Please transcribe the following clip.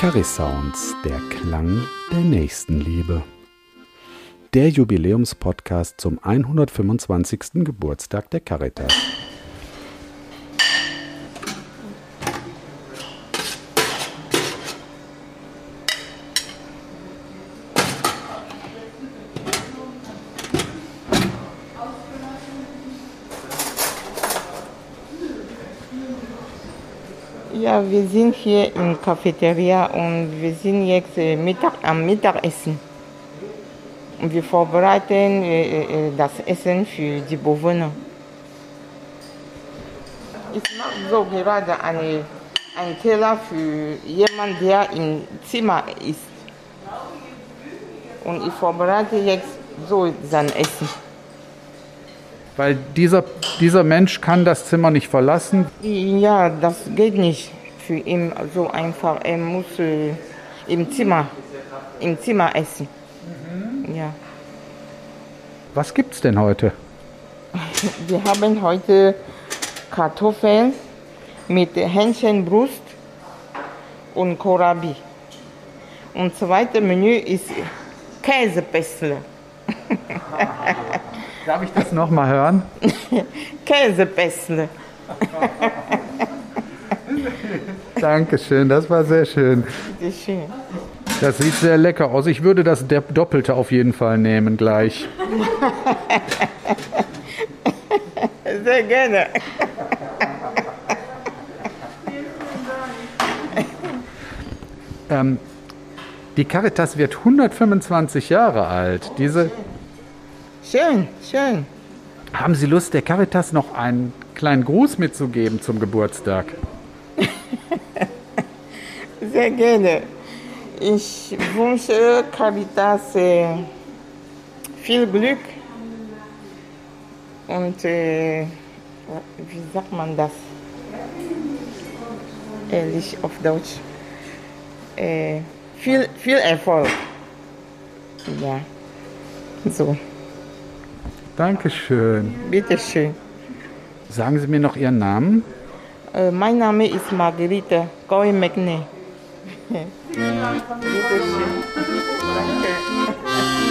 Charis Sounds, der Klang der Nächstenliebe. Der Jubiläumspodcast zum 125. Geburtstag der Caritas. Ja, wir sind hier in der Cafeteria und wir sind jetzt äh, Mittag, am Mittagessen. Und wir vorbereiten äh, äh, das Essen für die Bewohner. Ich mache so gerade eine, einen Teller für jemanden, der im Zimmer ist. Und ich vorbereite jetzt so sein Essen. Weil dieser, dieser Mensch kann das Zimmer nicht verlassen. Ja, das geht nicht für ihn so einfach. Er muss äh, im Zimmer, im Zimmer essen. Ja. Was gibt's denn heute? Wir haben heute Kartoffeln mit Hähnchenbrust und Kohlrabi. Und zweite Menü ist Käsepässle. Darf ich das nochmal hören? Käsepässle. Dankeschön, das war sehr schön. Bitte schön. Das sieht sehr lecker aus. Ich würde das Doppelte auf jeden Fall nehmen gleich. Sehr gerne. Ähm, die Caritas wird 125 Jahre alt. Diese, Schön, schön. haben Sie Lust, der Caritas noch einen kleinen Gruß mitzugeben zum Geburtstag? Sehr gerne. Ich wünsche Caritas äh, viel Glück und äh, wie sagt man das? Ehrlich auf Deutsch. Äh, viel, viel Erfolg. Ja, so, Dankeschön. bitteschön. Sagen Sie mir noch Ihren Namen? Äh, mein Name ist Margarete Goy McNey. bitteschön. Danke.